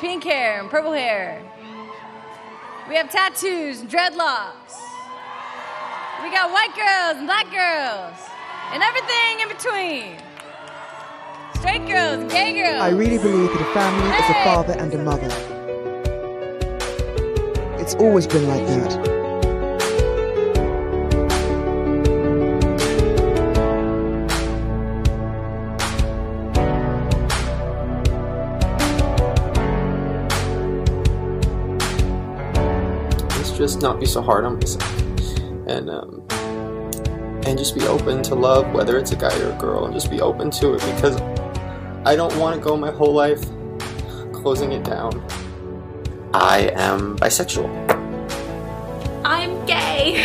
Pink hair and purple hair. We have tattoos and dreadlocks. We got white girls and black girls and everything in between. Straight girls, gay girls. I really believe that a family is a father and a mother. It's always been like that. Just not be so hard on myself, and um, and just be open to love, whether it's a guy or a girl, and just be open to it because I don't want to go my whole life closing it down. I am bisexual. I'm gay.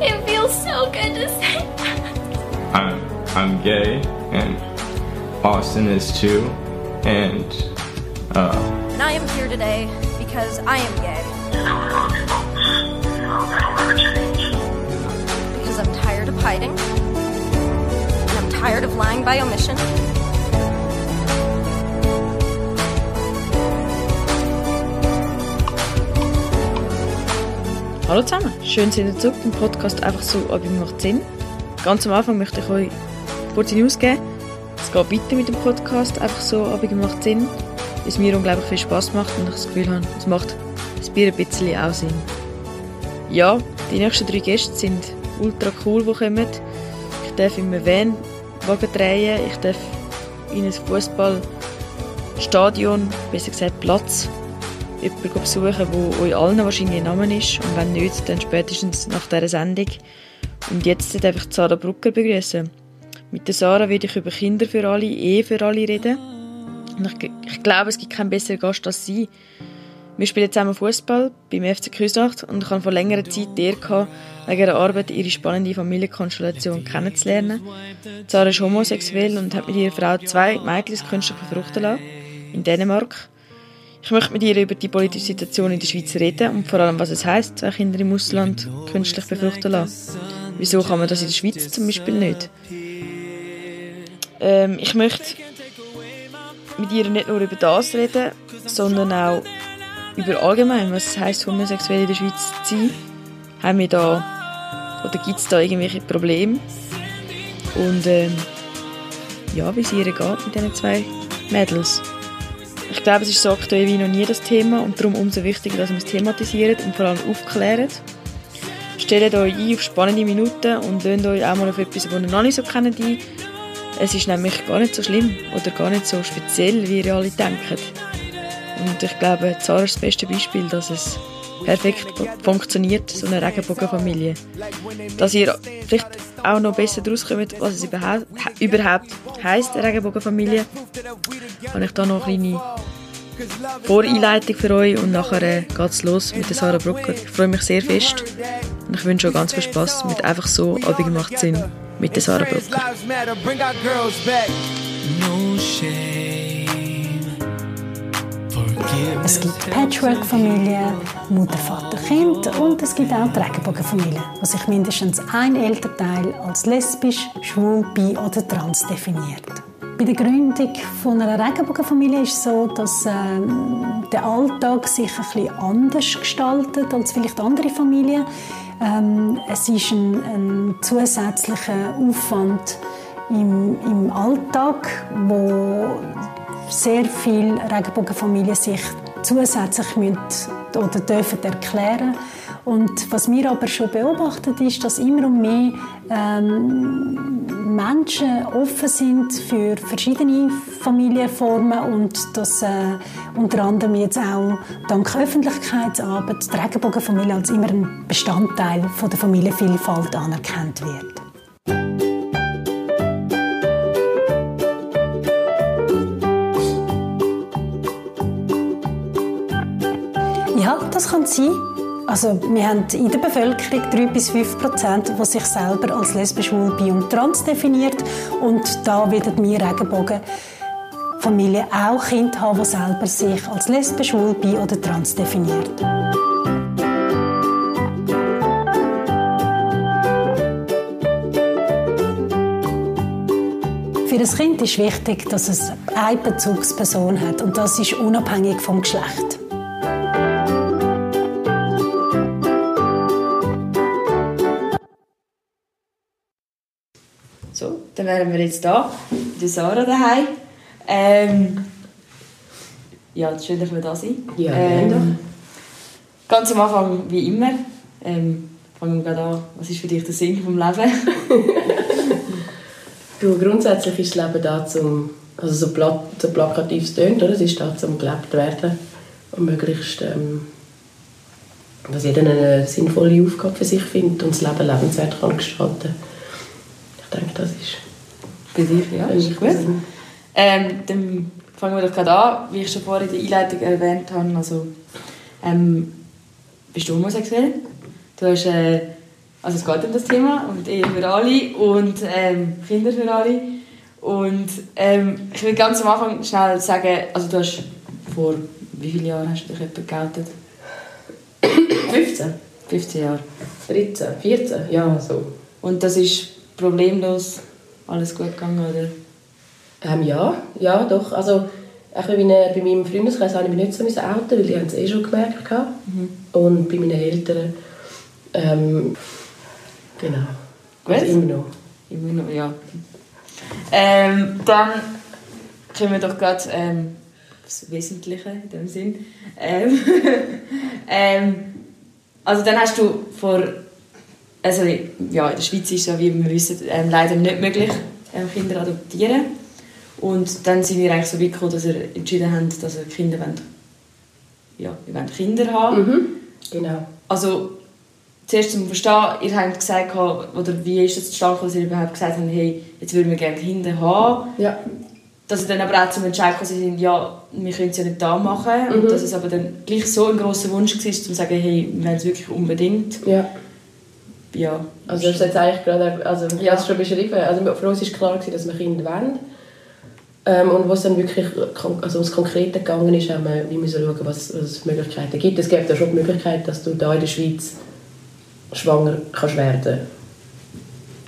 It feels so good to say that. I'm I'm gay and Austin is too and uh And I am here today because I am gay. Because I'm tired of hiding. And I'm tired of lying by omission. Hallo zusammen, schön sind ihr zurück im Podcast «Einfach so, aber macht Sinn». Ganz am Anfang möchte ich euch kurze News geben. Es geht weiter mit dem Podcast «Einfach so, aber macht Sinn», weil es mir unglaublich viel Spass macht und ich das Gefühl habe, es macht das Bier ein bisschen auch Sinn. Ja, die nächsten drei Gäste sind ultra cool, die kommen. Ich darf in einem Van-Wagen drehen, ich darf in ein Fußballstadion, besser gesagt Platz, jemanden besuchen, der euch allen wahrscheinlich ein Name ist. Und wenn nicht, dann spätestens nach dieser Sendung. Und jetzt darf ich Sarah Brucker begrüßen. Mit der Sarah werde ich über Kinder für alle, Ehe für alle reden. Und ich, ich glaube, es gibt keinen besseren Gast als sie. Wir spielen zusammen Fußball beim FC Küsnacht und ich habe vor längerer Zeit die Ehre wegen ihrer Arbeit ihre spannende Familienkonstellation kennenzulernen. Sarah ist homosexuell und hat mit ihrer Frau zwei Mädchen künstlich befruchten lassen, in Dänemark. Ich möchte mit ihr über die politische Situation in der Schweiz reden und vor allem, was es heisst, zwei Kinder im Ausland künstlich befruchten lassen. Wieso kann man das in der Schweiz zum Beispiel nicht? Ähm, ich möchte mit ihr nicht nur über das reden, sondern auch über allgemein, was es heisst, homosexuell in der Schweiz zu sein. Haben wir da, oder gibt es da irgendwelche Probleme? Und ähm, ja, wie es ihr geht mit diesen zwei Mädels. Ich glaube, es ist so aktuell wie noch nie das Thema und darum umso wichtiger, dass wir es thematisieren und vor allem aufklären. Stellt euch ein auf spannende Minuten und lasst euch auch mal auf etwas, das ihr noch nicht so kennt. Es ist nämlich gar nicht so schlimm oder gar nicht so speziell, wie ihr alle denkt. Und ich glaube, Zara ist das beste Beispiel, dass es perfekt funktioniert, so eine Regenbogenfamilie. Dass ihr vielleicht auch noch besser daraus kommt, was es überhaupt, heisst, eine Regenbogenfamilie, habe ich da noch eine kleine Voreinleitung für euch und nachher äh, geht es los mit der Sarah Brucker. Ich freue mich sehr fest und ich wünsche euch ganz viel Spass mit «Einfach so, aber macht Sinn» mit der Sarah Brucker. No shame. Es gibt Patchwork-Familien, Mutter, Vater, Kind und es gibt auch Regenbogenfamilien, wo sich mindestens ein Elternteil als lesbisch, schwul, bi oder trans definiert. Bei der Gründung von einer Regenbogenfamilie ist es so, dass ähm, der Alltag sich ein bisschen anders gestaltet als vielleicht andere Familien. Ähm, es ist ein, ein zusätzlicher Aufwand im, im Alltag, wo sehr viele Regenbogenfamilien sich zusätzlich müssen oder dürfen erklären und was wir aber schon beobachtet ist, dass immer mehr ähm, Menschen offen sind für verschiedene Familienformen und dass äh, unter anderem jetzt auch dank Öffentlichkeitsarbeit die Regenbogenfamilie als immer ein Bestandteil von der Familienvielfalt anerkannt wird. Das kann sein. Also, wir haben in der Bevölkerung 3 bis 5 Prozent, die sich selber als lesbisch, schwul, bi und trans definiert. Und da werden wir Regenbogenfamilien auch Kinder haben, die selber sich als lesbisch, schwul, bi oder trans definiert. Für das Kind ist wichtig, dass es eine Bezugsperson hat und das ist unabhängig vom Geschlecht. Dann wären wir jetzt da, bei Sarah daheim. Ähm, ja, schön, dass wir da sind. Ja, ähm, gerne Ganz am Anfang, wie immer, ähm, fangen wir gerade an. Was ist für dich der Sinn vom Leben? Du, grundsätzlich ist das Leben da zum, also so, plat, so plakativ es tönt, oder? es ist da zum gelebt werden und möglichst, ähm, dass jeder eine sinnvolle Aufgabe für sich findet und das Leben lebenswert kann gestalten. Ich denke, das ist Dir, ja, ist gut. Ähm, dann fangen wir doch gerade an, wie ich schon vorhin in der Einleitung erwähnt habe. Also, ähm, bist du homosexuell? Du hast, äh, also es geht um das Thema und Ehe für alle und ähm, Kinder für alle. Und ähm, ich will ganz am Anfang schnell sagen, also du hast vor wie vielen Jahren hast du dich etwa geoutet? 15, 15 Jahre. 13, 14, ja, so. Und das ist problemlos alles gut gegangen, oder? Ähm, ja, ja, doch. Also, ich bei, meinen- bei meinem Freundeskreis habe ich mich nicht so outen, weil die haben es eh schon gemerkt. gehabt. Und bei meinen Eltern, ähm, genau. Also Gut. immer noch. Immer noch, ja. Ähm, dann kommen wir doch gerade ähm, aufs Wesentliche in dem Sinn. Ähm, ähm, also dann hast du vor, also ja, in der Schweiz ist ja, wie wir wissen, ähm, leider nicht möglich, ähm, Kinder adoptieren. Und dann sind wir eigentlich so weit gekommen, dass wir entschieden haben, dass wir Kinder wollen. Ja, wir wollen Kinder haben. Mhm. Genau. Also, zuerst zum Verstehen, ihr habt gesagt, oder wie ist es zustande dass ihr überhaupt gesagt habt, hey, jetzt würden wir gerne Kinder haben. Ja. Dass ihr dann aber auch zum Entscheid gekommen sind, ja, wir können es ja nicht da machen. Mhm. Und dass es aber dann gleich so ein grosser Wunsch war, zu sagen, hey, wir wollen es wirklich unbedingt. Ja. Ja. Also das ist jetzt eigentlich gerade, also ich Ja. habe es schon beschrieben, also für uns war klar, gewesen, dass wir Kinder wollen. Ähm, und was dann wirklich also ums Konkrete gegangen ist, haben wir müssen schauen, was, was es für Möglichkeiten gibt. Es gibt ja schon die Möglichkeit, dass du da in der Schweiz schwanger kannst werden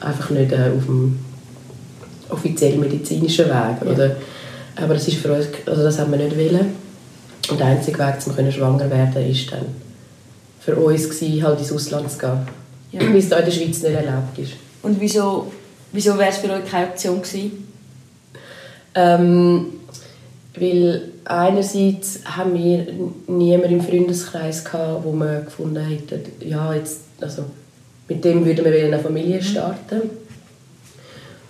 Einfach nicht äh, auf dem offiziellen medizinischen Weg. Oder? Aber das ist für uns, also das haben wir nicht wollen. Und der einzige Weg, um können schwanger werden ist dann für uns gewesen, halt ins Ausland zu gehen. Ja. Weil es hier in der Schweiz nicht erlaubt ist. Und wieso, wieso wäre es für euch keine Option gewesen? Ähm, weil einerseits haben wir niemanden im Freundeskreis gehabt, wo wir gefunden hätten, ja, jetzt, also, mit dem würden wir eine Familie starten.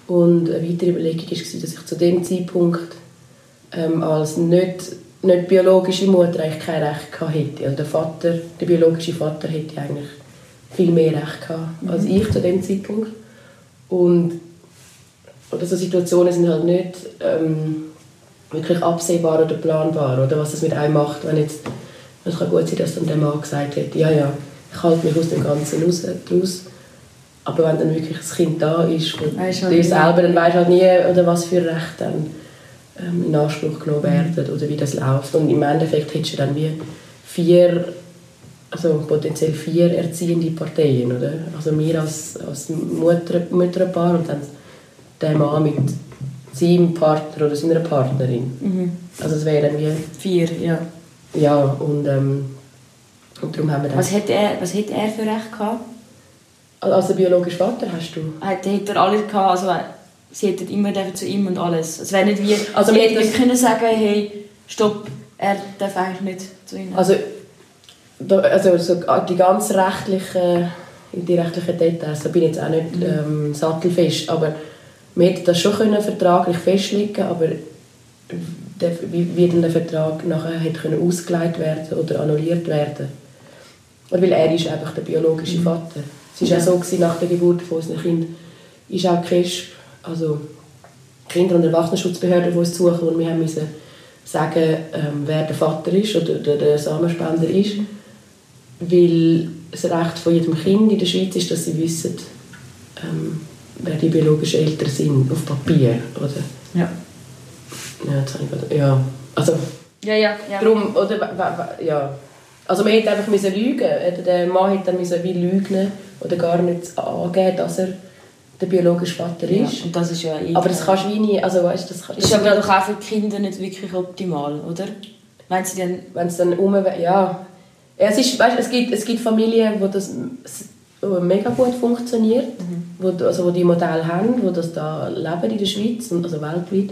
Und eine weitere Überlegung war, dass ich zu dem Zeitpunkt ähm, als nicht, nicht biologische Mutter eigentlich kein Recht gehabt hätte. Also der Vater, der biologische Vater hätte eigentlich viel mehr Recht gehabt als ich zu dem Zeitpunkt. Und oder so Situationen sind halt nicht ähm, wirklich absehbar oder planbar, oder was das mit einem macht, wenn jetzt, es kann gut sein, dass dann der Mann gesagt hat, ja, ja, ich halte mich aus dem Ganzen raus, raus. aber wenn dann wirklich das Kind da ist und Weisst du halt nie. selber, dann weißt halt nie, oder was für Rechte dann ähm, in Anspruch genommen werden oder wie das läuft. Und im Endeffekt hättest du dann wie vier, also potenziell vier erziehende Parteien, oder? Also wir als, als Mutter, Mütterpaar und dann der Mann mit seinem Partner oder seiner Partnerin. Mhm. Also es wären wie... Vier, ja. Ja, und, ähm, und darum haben wir dann... Was hätte er, was hätte er für Recht gehabt? Als biologischer Vater hast du... Hätte, hätte er alle gehabt, also sie hätten immer zu ihm und alles. Es wäre nicht wie, Also also sie hätten das- können sagen, hey, stopp, er darf eigentlich nicht zu ihnen. Also, also so die ganz rechtlichen, die rechtlichen Details, da bin ich jetzt auch nicht ähm, sattelfest, aber wir hätten das schon können vertraglich festlegen aber der, wie, wie dann der Vertrag nachher hätte können ausgelegt werden oder annulliert werden. Oder weil er ist einfach der biologische Vater. Es war Ja. auch so gewesen, nach der Geburt von unseren Kindern, ist auch KESB, also Kinder- und Erwachsenenschutzbehörde, die uns suchen und wir haben müssen sagen, ähm, wer der Vater ist oder der, der Samenspender ist, weil das Recht von jedem Kind in der Schweiz ist, dass sie wissen, ähm, wer die biologischen Eltern sind, auf Papier, oder? Ja. Ja, jetzt habe ich gerade, ja, also Ja, ja, ja. Drum, oder, ja. Also man hätte einfach müssen lügen. Oder Der Mann hätte dann müssen wie lügen oder gar nicht angeben, dass er der biologische Vater Ja, ist. und das ist ja eh Aber das kannst du wie nie, also weißt, das, kann- ist aber doch auch für die Kinder nicht wirklich optimal, oder? Wenn sie dann... wenn es dann um ja. Es, ist, weißt, es, gibt, es gibt Familien, wo das mega gut funktioniert, wo, also wo die Modelle haben, wo das da leben in der Schweiz, und also weltweit.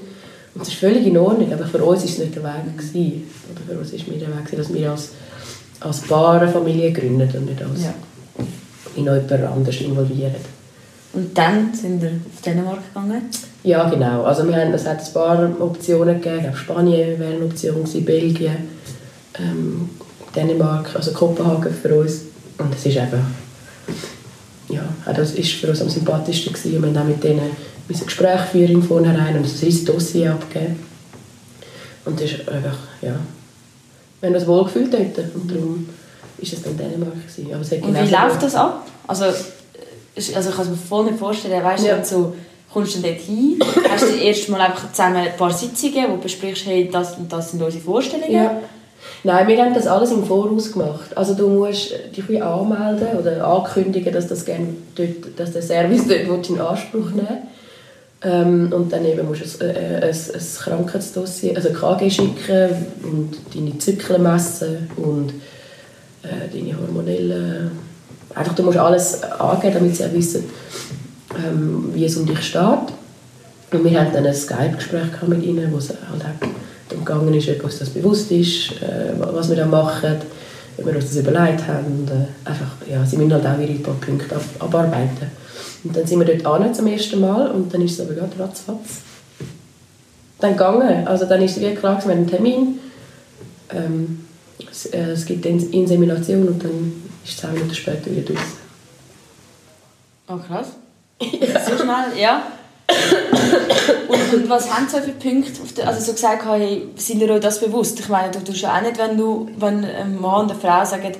Und das ist völlig in Ordnung, aber für uns ist es nicht der Weg gewesen. Oder für uns ist mir der Weg gewesen, dass wir als, als Paar eine Familie gründen und nicht als Ja. in jemand anders involvieren. Und dann sind wir auf Dänemark gegangen. Ja, genau. Also wir haben, es hat ein paar Optionen gegeben. Ich glaube, Spanien wäre eine Option gewesen, Belgien, ähm, Dänemark, also Kopenhagen für uns. Und es ist eben, ja, auch das ist für uns am sympathischsten gewesen. Und wir haben auch mit denen müssen Gespräche führen im Vornherein und ein riesiges Dossier abgeben. Und das ist einfach, ja, wir haben uns wohl gefühlt dort. Und darum ist es dann Dänemark gewesen. Aber es hat Und wie läuft das ab? Also, also ich kann es mir voll nicht vorstellen. Weißt du, Ja. so, kommst du dann dort hin, hast du erst mal einfach zusammen ein paar Sitzungen, wo du besprichst, hey, das und das sind unsere Vorstellungen. Ja. Nein, wir haben das alles im Voraus gemacht. Also du musst dich anmelden oder ankündigen, dass, das gerne dort, dass der Service dort in Anspruch nehmen ähm, Und dann eben musst du ein, äh, ein, ein Krankheitsdossier, also KG schicken und deine Zyklen messen und äh, deine hormonellen... Einfach, du musst alles angeben, damit sie wissen, ähm, wie es um dich steht. Und wir hatten dann ein Skype-Gespräch mit ihnen, wo es halt auch darum gegangen ist, ob uns das bewusst ist, äh, was wir da machen, ob wir uns das überlegt haben. Und, äh, einfach, ja, sie müssen halt auch ihre paar Punkte ab abarbeiten. Und dann sind wir dort an zum ersten Mal und dann ist es aber gerade ratzfatz. Dann gegangen. Also dann ist es wie klar, wir haben einen Termin. Ähm, es, äh, es gibt eine Insemination und dann ist es zehn Minuten später wieder draus. Oh, krass. So schnell, ja. Und, und was haben Sie für Punkte? Der, also so gesagt, hey, sind ihr euch das bewusst? Ich meine, du tust ja auch nicht, wenn, du, wenn ein Mann und eine Frau sagen,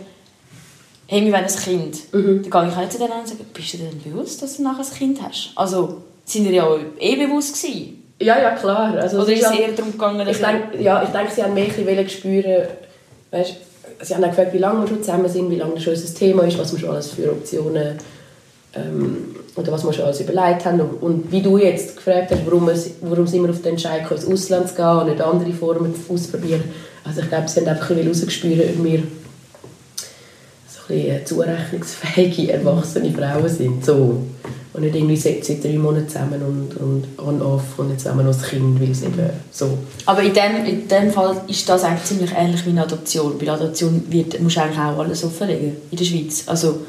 hey, wir wollen ein Kind. Dann gehe ich auch nicht zu denen und sage, bist du dir denn bewusst, dass du nachher ein Kind hast? Also, sind ihr ja eh bewusst gewesen? Ja, ja, klar. Also, Oder ist es eher darum gegangen, dass ich denke, ja, ich denke, sie haben mehr ein spüren, weißt, sie haben auch gefragt, wie lange wir schon zusammen sind, wie lange das schon unser Thema ist, was wir schon alles für Optionen ähm, oder was wir schon alles überlegt haben und, und wie du jetzt gefragt hast, warum, es, warum sind wir auf den Entscheid gekommen, ins Ausland zu gehen und nicht andere Formen auszuprobieren. Also ich glaube, sie haben einfach ein bisschen rausgespürt, ob wir so ein bisschen zurechnungsfähige, erwachsene Frauen sind. So. Und nicht irgendwie seit, seit drei Monaten zusammen und, und on-off und jetzt zusammen noch das Kind, weil es eben so... Aber in dem, in dem Fall ist das eigentlich ziemlich ähnlich wie eine Adoption. Bei der Adoption wird, musst du eigentlich auch alles offenlegen in der Schweiz. Also,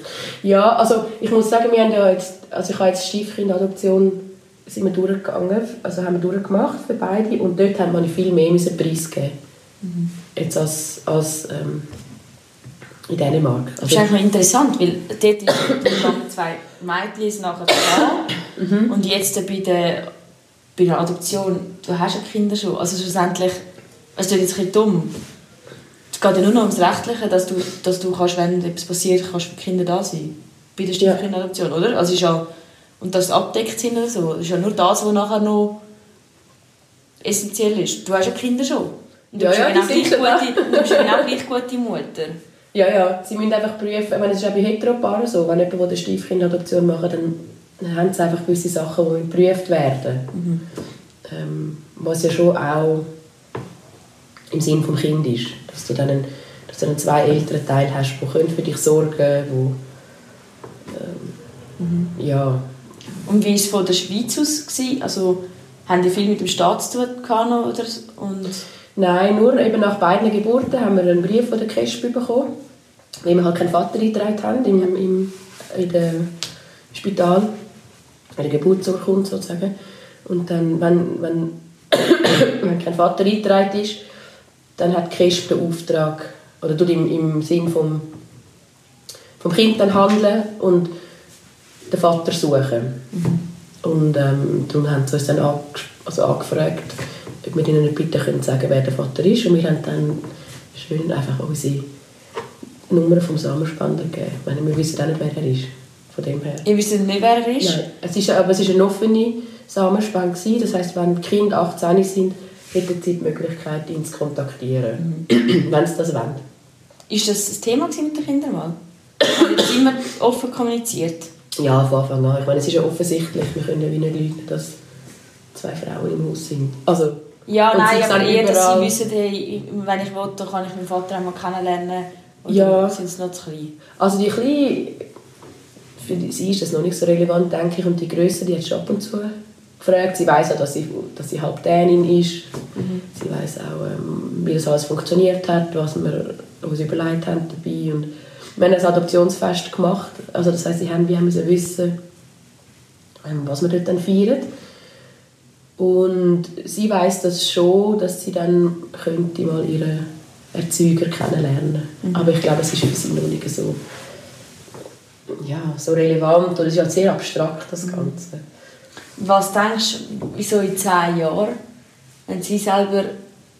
Ja, also ich muss sagen, wir haben ja jetzt, also ich habe jetzt Stiefkindadoption sind wir durchgegangen, also haben wir durchgemacht für beide und dort haben wir viel mehr müssen preisgeben jetzt als, als ähm, in Dänemark. das ist noch interessant, weil dort waren zwei Mädchen nachher da und jetzt bei der, bei der Adoption, du hast ja Kinder schon, also schlussendlich, es ist jetzt ein bisschen dumm. Es geht ja nur noch ums Rechtliche, dass du, dass du kannst, wenn etwas passiert, kannst für die Kinder da sein. Bei der Stiefkindadoption, oder? Also ist ja, und dass sie abdeckt sind oder so, das ist ja nur das, was nachher noch essentiell ist. Du hast ja Kinder schon. Und du Ja, bist ja, ja genau die gleich gute, du bist ja genau gleich gute Mutter. Ja, ja, sie müssen einfach prüfen, ich meine, es ist auch bei Heteropaaren so, wenn jemand eine Stiefkindadoption macht, dann, dann haben sie einfach gewisse Sachen, die geprüft werden. Ähm, was ja schon auch im Sinn des Kind ist, dass du dann einen, dass du einen zwei älteren Teil hast, die können für dich sorgen wo ähm, ja, Und wie war es von der Schweiz aus? Gewesen? Also, haben die viel mit dem Staat zu tun gehabt oder? Und Nein, nur eben nach beiden Geburten haben wir einen Brief von der KESB bekommen, weil wir halt keinen Vater eingetragen haben im, im, in dem Spital, in der Geburtsurkunde sozusagen. Und dann, wenn, wenn, wenn kein Vater eingetragen ist, dann hat die KESB den Auftrag, oder tut im, im Sinn vom, vom Kind dann handeln und den Vater suchen. Und ähm, darum haben sie uns dann ange also angefragt, ob wir ihnen bitte können sagen wer der Vater ist. Und wir haben dann schön einfach unsere Nummer vom Samenspender gegeben. Ich meine, wir wissen auch nicht, wer er ist. Von dem her. ihr wisst nicht, wer er ist? Nein, es ist, aber es war eine offene Samenspende. Das heisst, wenn die Kinder 18 sind, hätten sie die Möglichkeit, ihn zu kontaktieren, wenn sie das wollen. Ist das ein Thema mit den Kindern mal? Ihr das immer offen kommuniziert? Ja, von Anfang an. Ich meine, es ist ja offensichtlich, wir können wie nicht leugnen, dass zwei Frauen im Haus sind. Also, Ja, nein, sie aber eher, dass sie wissen, hey, wenn ich will, dann kann ich meinen Vater auch mal kennenlernen. Oder Ja. sind sie noch zu klein? Also die Kleine, für sie ist das noch nicht so relevant, denke ich. Und die Größere, die hat schon ab und zu gefragt. Sie weiß auch, dass sie, dass sie halb Dänin ist. Sie weiß auch, ähm, wie das alles funktioniert hat, was wir uns überlegt haben dabei. Und wir haben ein Adoptionsfest gemacht. Also das heisst, sie haben, wir müssen wissen, ähm, was wir dort dann feiern. Und sie weiß das schon, dass sie dann könnte mal ihren Erzeuger kennenlernen. Aber ich glaube, es ist für sie noch nicht so, ja, so relevant oder es ist ja sehr abstrakt, das Ganze. Was denkst du, wieso in zehn Jahren, wenn sie selber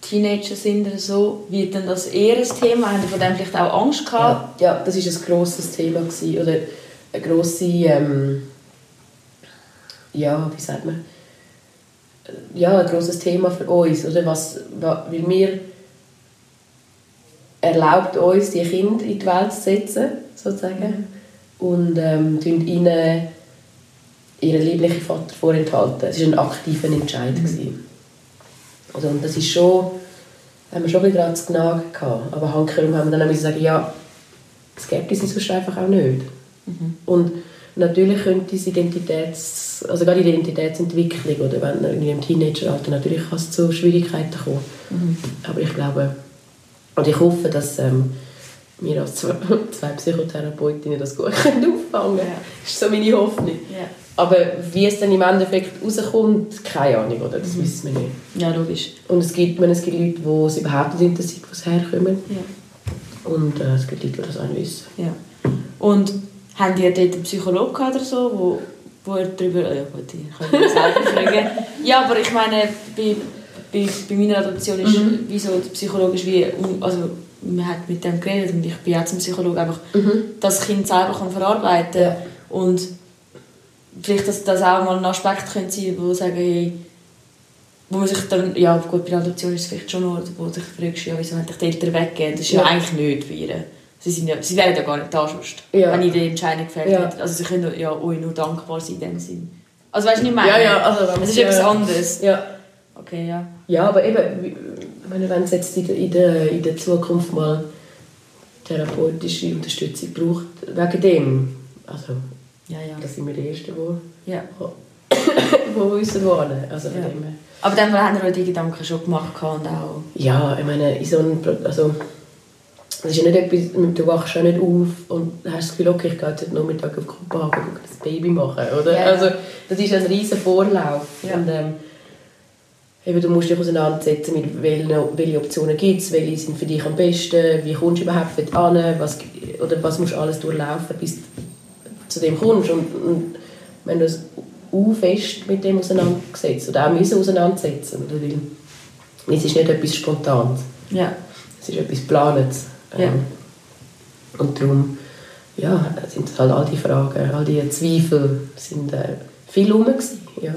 Teenager sind oder so, wird dann das eher ein Thema? Haben sie von dem vielleicht auch Angst gehabt? Ja, ja das ist ein grosses Thema gewesen, oder eine grosse, ähm, ja, wie sagt man, ja, ein grosses Thema für uns, oder was, wa- weil wir erlaubt uns, die Kinder in die Welt zu setzen, sozusagen, und ähm, ihnen ihren lieblichen Vater vorenthalten. Es war ein aktiver Entscheid. gewesen. Also, und das ist schon, haben wir schon dran zu knagen gehabt. Aber handkehrum haben wir dann auch sagen, ja, skeptisch sind sonst einfach auch nicht. Und natürlich könnte diese Identitäts, also gerade die Identitätsentwicklung, oder wenn irgendwie im Teenageralter, natürlich kann es zu Schwierigkeiten kommen. Aber ich glaube, und ich hoffe, dass ähm, wir als zwei, zwei Psychotherapeutinnen das gut können auffangen können. Das ist so meine Hoffnung. Ja. Aber wie es dann im Endeffekt rauskommt, keine Ahnung, oder? das wissen wir nicht. Ja, logisch. Und es gibt, meine, es gibt Leute, die es überhaupt nicht interessiert, wo sie herkommen. Ja. Und äh, es gibt Leute, die das auch nicht wissen. Ja. Und haben die dort einen Psychologen oder so, wo, wo er darüber... Ja gut, ich kann mich selber fragen. Ja, aber ich meine, bei, bei, bei meiner Adoption ist wieso der Psychologe ist wie... Also, man hat mit dem geredet und ich bin jetzt ein Psychologe, einfach das Kind selber kann verarbeiten Ja. und vielleicht, dass das auch mal ein Aspekt könnte sein, wo sagen, hey, wo man sich dann, ja gut, bei der Adoption ist es vielleicht schon noch, wo du dich fragst, ja, wieso haben dich die Eltern weggegeben? Das ist ja, Ja. eigentlich nicht bei ihr. Sie, sind ja, sie wären ja gar nicht da sonst, Ja. wenn ich die Entscheidung gefällt Ja. hätte. Also sie können ja euch nur dankbar sein in dem Sinn. Also weißt du, ich meine? Ja, ja, also Es ist man- etwas ja. anderes. Ja. Okay, ja. Ja, aber eben, wenn es jetzt in der, in, der, in der Zukunft mal therapeutische Unterstützung braucht, wegen dem, also, Ja, ja. das sind wir die Ersten, die ja. wo wissen wohnen. Also Ja. dem. Aber dann haben wir euch die Gedanken schon gemacht und auch... Ja, ich meine, in so einem, also, das ist ja nicht etwas, du wachst ja nicht auf und hast das Gefühl, okay, ich gehe jetzt heute Nachmittag auf Kopenhagen und das Baby machen, oder? Ja, ja. Also, das ist ein riesen Vorlauf. Ja. Und, ähm, eben, du musst dich auseinandersetzen mit welchen, welche Optionen gibt es, welche sind für dich am besten, wie kommst du überhaupt dort an, was, oder was musst du alles durchlaufen, bis du zu dem kommst. Und, und wenn du es fest mit dem auseinandergesetzt oder auch müssen auseinandersetzen, oder? Weil es ist nicht etwas Spontanes. Ja. Es ist etwas Planes. Ja. Ähm, Und darum ja, sind halt all die Fragen, all die Zweifel sind äh, viel rum. gewesen, Ja.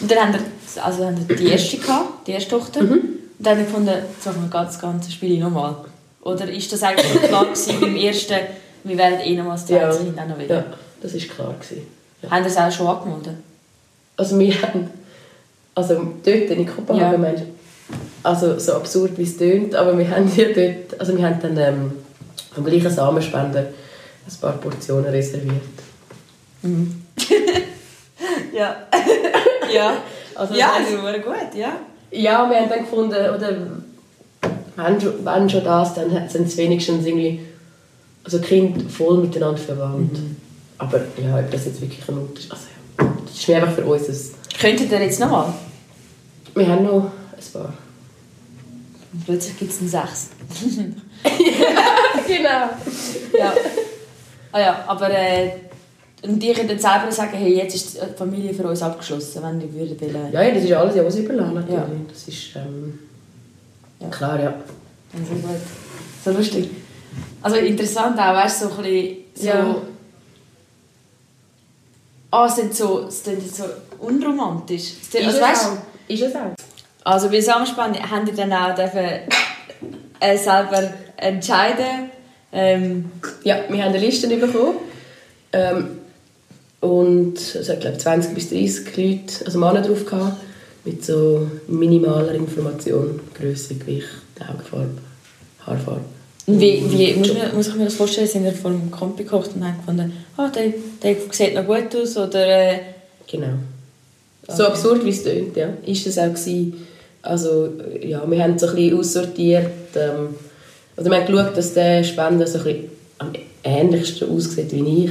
Und dann haben wir, also haben wir die erste gehabt, die erste Tochter. Mhm. Und dann gefunden, jetzt machen wir das ganze Spiel nochmal. Oder ist das eigentlich schon klar gewesen beim ersten, wir werden eh nochmal das zweite Ja. Kind auch noch wieder? ja, das war klar. Gewesen. Ja. Haben das auch schon angemeldet? Also wir haben, also dort in Kopenhagen, Ja. meinst also so absurd wie es tönt, aber wir haben ja dort, also wir haben dann ähm, vom gleichen Samenspender ein paar Portionen reserviert. Ja. ja. Also, ja, das also, gut, ja. Ja, wir haben dann gefunden, oder wenn schon, wenn schon das, dann sind es wenigstens irgendwie also Kinder voll miteinander verwandt. Aber ja, ob das jetzt wirklich ein Unterschied also, ja, das ist mir einfach für uns ein, Könntet ihr jetzt nochmal? Wir haben noch ein paar. Und plötzlich gibt es einen Sechs. genau. ja. Ah ja, aber äh, und die können dann selber sagen, hey, jetzt ist die Familie für uns abgeschlossen, wenn die würden wollen. Ja, ja, das ist alles ja uns überlassen natürlich. Ja. Das ist ähm, Ja. klar, ja. Also gut. So lustig. Also interessant auch, weißt du, so ein bisschen so... Ja. Ah, es sind so, es sind so unromantisch. Sind- Ist Also, es weißt, auch. Ist es auch. also bei Samenspann haben die dann auch dürfen, äh, selber entscheiden. Ähm, Ja, wir haben eine Liste bekommen. Ähm, Und es hat, glaube ich, 20 bis 30 Leute, also Männer drauf gehabt, mit so minimaler Information, Größe, Gewicht, Augenfarbe, Haarfarbe. Wie, wie muss, man, muss ich mir das vorstellen? Sind ihr vor dem Camp gekocht und haben gefunden, ah, der, der sieht noch gut aus? Oder, äh, Genau. So absurd, wie es tönt, ja. Ist es auch gewesen. Also, ja, wir haben so ein bisschen aussortiert. Ähm, also wir haben geschaut, dass der Spender so ein bisschen am ähnlichsten aussieht wie ich.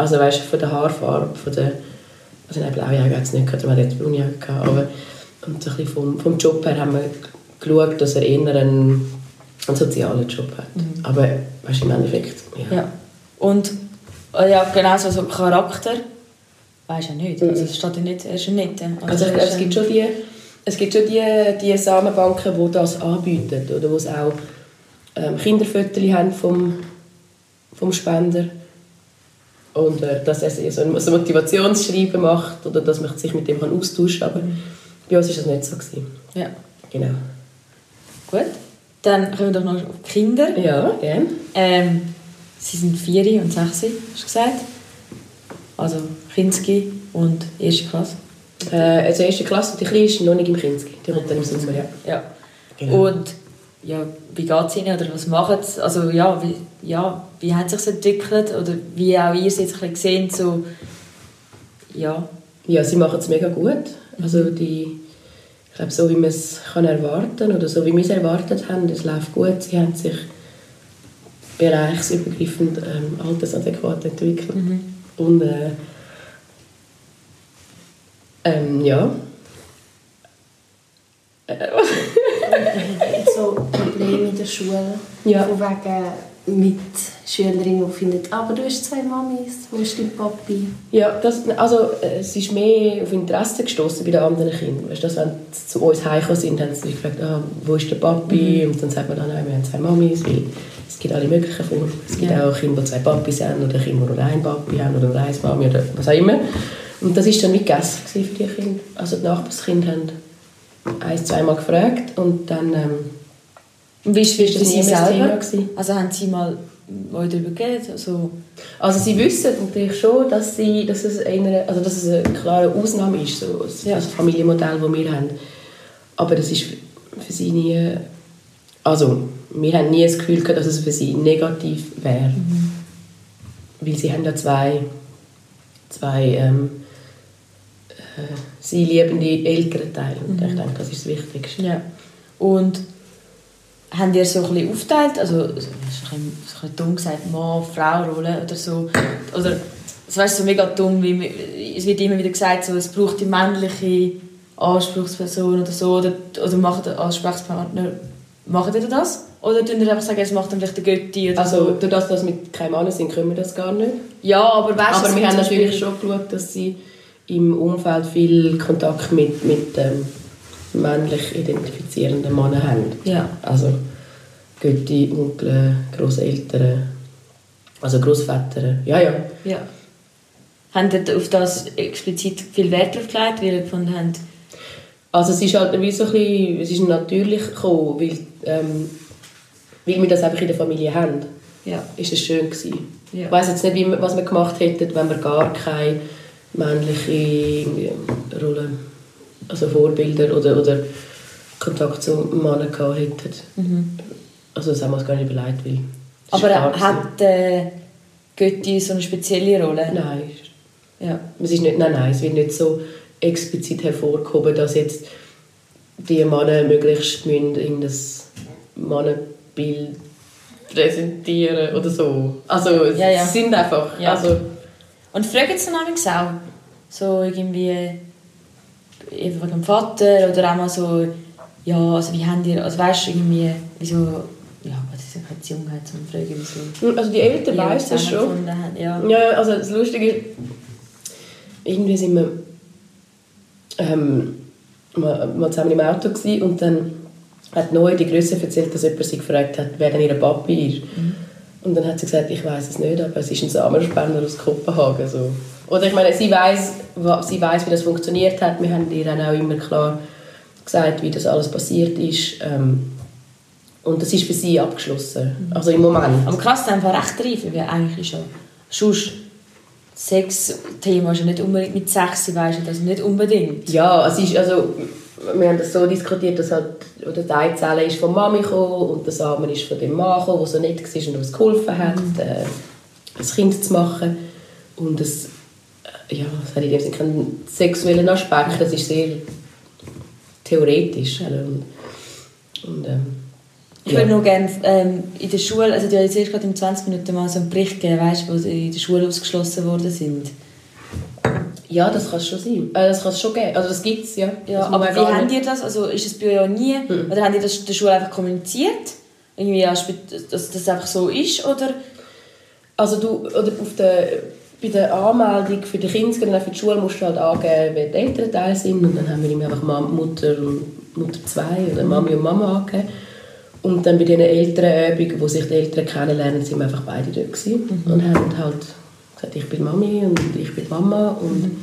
Also weißt du, von der Haarfarbe, von der... Also nein, blaue Augen hat es nicht gehabt, hatten jetzt braune Augen gehabt, aber und so ein bisschen vom, vom Job her haben wir geschaut, dass er eher einen, einen sozialen Job hat. Aber weißt du, im Endeffekt, ja. ja. Und äh, ja, genau so, so Charakter, weiß ja nicht. Also, es steht ja nicht, er ist ja nicht. Also ich glaube, es gibt schon die, es gibt schon die, die Samenbanken, die das anbieten, oder wo es auch ähm, Kinderfotos haben vom, vom Spender. Und äh, dass er so ein Motivationsschreiben macht oder dass man sich mit dem kann austauschen kann. Aber bei uns war das nicht so. Gewesen. Ja. Genau. Gut. Dann kommen wir doch noch auf die Kinder. Ja, gerne. Ähm, sie sind vier und sechs, hast du gesagt? Also Kinski und erste Klasse. Äh, also erste Klasse und die Kleine ist noch nicht im Kinski. Die kommt dann im Sommer, ja. Ja. Genau. Und ja, wie geht es ihnen oder was machen sie? Also ja, wie, ja, wie hat es sich entwickelt oder wie auch ihr es jetzt ein gesehen, so, ja. Ja, sie machen es mega gut. Also die, ich glaube, so wie man es kann erwarten oder so wie wir es erwartet haben, es läuft gut. Sie haben sich bereichsübergreifend ähm, altersadäquat entwickelt. Und äh, ähm, ja. Äh, der Schule. Ja. Von wegen Mitschülerinnen, die finden, aber du hast zwei Mamis, wo ist dein Papi? Ja, das, also, es ist mehr auf Interesse gestoßen bei den anderen Kindern. Weißt, du, dass, wenn sie zu uns heimgekommen sind, haben sie gefragt, ah, wo ist der Papi? Und dann sagt man dann, nein, wir haben zwei Mamis, weil es gibt alle möglichen Formen. Es gibt Ja. auch Kinder, die zwei Papis haben oder Kinder, die nur einen Papi haben oder nur eine Mami oder was auch immer. Und das war dann wie gegessen für die Kinder. Also die Nachbarskinder haben ein, zweimal gefragt und dann ähm, wie ist das für sie selber? Also haben sie mal euch darüber geredet? Also, Also sie wissen natürlich schon, dass, sie, dass, es eine, also dass es eine klare Ausnahme ist, so das Ja. Familienmodell, das wir haben. Aber das ist für sie nie... Also wir haben nie das Gefühl gehabt, dass es für sie negativ wäre. Weil sie haben ja zwei, zwei ähm, äh, sie liebende ältere Teile. Und ich denke, das ist das Wichtigste. ja. Und haben ihr so ein bisschen aufgeteilt? Also, so- ein bisschen, so ein bisschen dumm gesagt, Mann, Frau, Rolle oder so. Oder, es weißt, so mega dumm, wie, es wird immer wieder gesagt, so, es braucht die männliche Anspruchsperson oder so. Oder, oder macht der Ansprechpartner, macht ihr das? Oder tun ihr einfach sagen, es macht dann vielleicht der Götti oder Also so? durch das, dass wir keine Männer sind, können wir das gar nicht. Ja, aber weißt Aber wir haben natürlich schon geschaut, dass sie im Umfeld viel Kontakt mit, mit ähm, männlich identifizierenden Männern haben. Ja. Also Götti, Onkel, Großeltern, also Großväter. Ja, ja. Ja. Haben ihr auf das explizit viel Wert drauf gelegt, weil ihr gefunden habt, Also es ist halt wie so ein bisschen, es ist natürlich gekommen, weil, ähm, weil wir das einfach in der Familie haben. Ja. Ist es schön gewesen. Ja. Ich weiß jetzt nicht, wie was wir gemacht hätten, wenn wir gar keine männliche irgendwie, Rolle, also Vorbilder oder, oder Kontakt zu Männern gehabt hätten. Mhm. Also das haben wir uns gar nicht überlegt, weil aber hat äh, Götti so eine spezielle Rolle? Nein. Ja. Es ist nicht, nein, nein, es wird nicht so explizit hervorgehoben, dass jetzt die Männer möglichst müssen irgendein Mannenbild präsentieren oder so. Also es Ja, ja. sind einfach, Ja. also Und fragen sie dann auch so irgendwie eben wegen dem Vater oder auch mal so, ja, also wie habt ihr, also weißt du, irgendwie, wieso, ja, was ist eine Beziehung zum Fragen, wieso Also die Eltern weiss das schon. habt, Ja. Ja, also das Lustige ist, irgendwie sind wir ähm, mal, mal zusammen im Auto gewesen und dann hat neu die Größe erzählt, dass jemand sie gefragt hat, wer denn ihr Papi ist. Und dann hat sie gesagt, ich weiß es nicht, aber es ist ein Samenspender aus Kopenhagen. So. Oder ich meine, sie weiß, sie weiß, wie das funktioniert hat. Wir haben ihr dann auch immer klar gesagt, wie das alles passiert ist. Ähm, und das ist für sie abgeschlossen. Also im Moment. Aber krass, dann war recht reif, weil eigentlich ja sonst Sex-Thema ist ja nicht unbedingt mit Sex, weißt du, das nicht unbedingt. Ja, es ist, also, wir haben das so diskutiert, dass halt, oder die Eizelle ist von Mami gekommen und der Samen ist von dem Mann gekommen, der so nett war und uns geholfen hat, äh, ein Kind zu machen. Und es, ja, es hat Sinne keinen sexuellen Aspekt, das ist sehr theoretisch. oder? Und, ähm, Ich würde noch gerne ähm, in der Schule, also die haben jetzt gerade in 20 Minuten mal so einen Bericht gegeben, weißt du, wo sie in der Schule ausgeschlossen worden sind. Ja, das kann es schon sein. Äh, das kann es schon geben. Also das gibt es, ja. Ja, aber wie nicht- ihr das? Also ist es bei euch auch nie? Oder habt ihr das der Schule einfach kommuniziert? Irgendwie, dass das einfach so ist? Oder? Also du, oder auf der, bei der Anmeldung für die Kinder und für die Schule musst du halt angeben, wer die Elternteile sind. Und dann haben wir ihm einfach Mutter und Mutter zwei oder Mami und Mama angegeben. Und dann bei diesen Elternübungen, wo sich die Eltern kennenlernen, sind wir einfach beide dort gewesen. Und haben halt gesagt, ich bin Mami und ich bin Mama. Und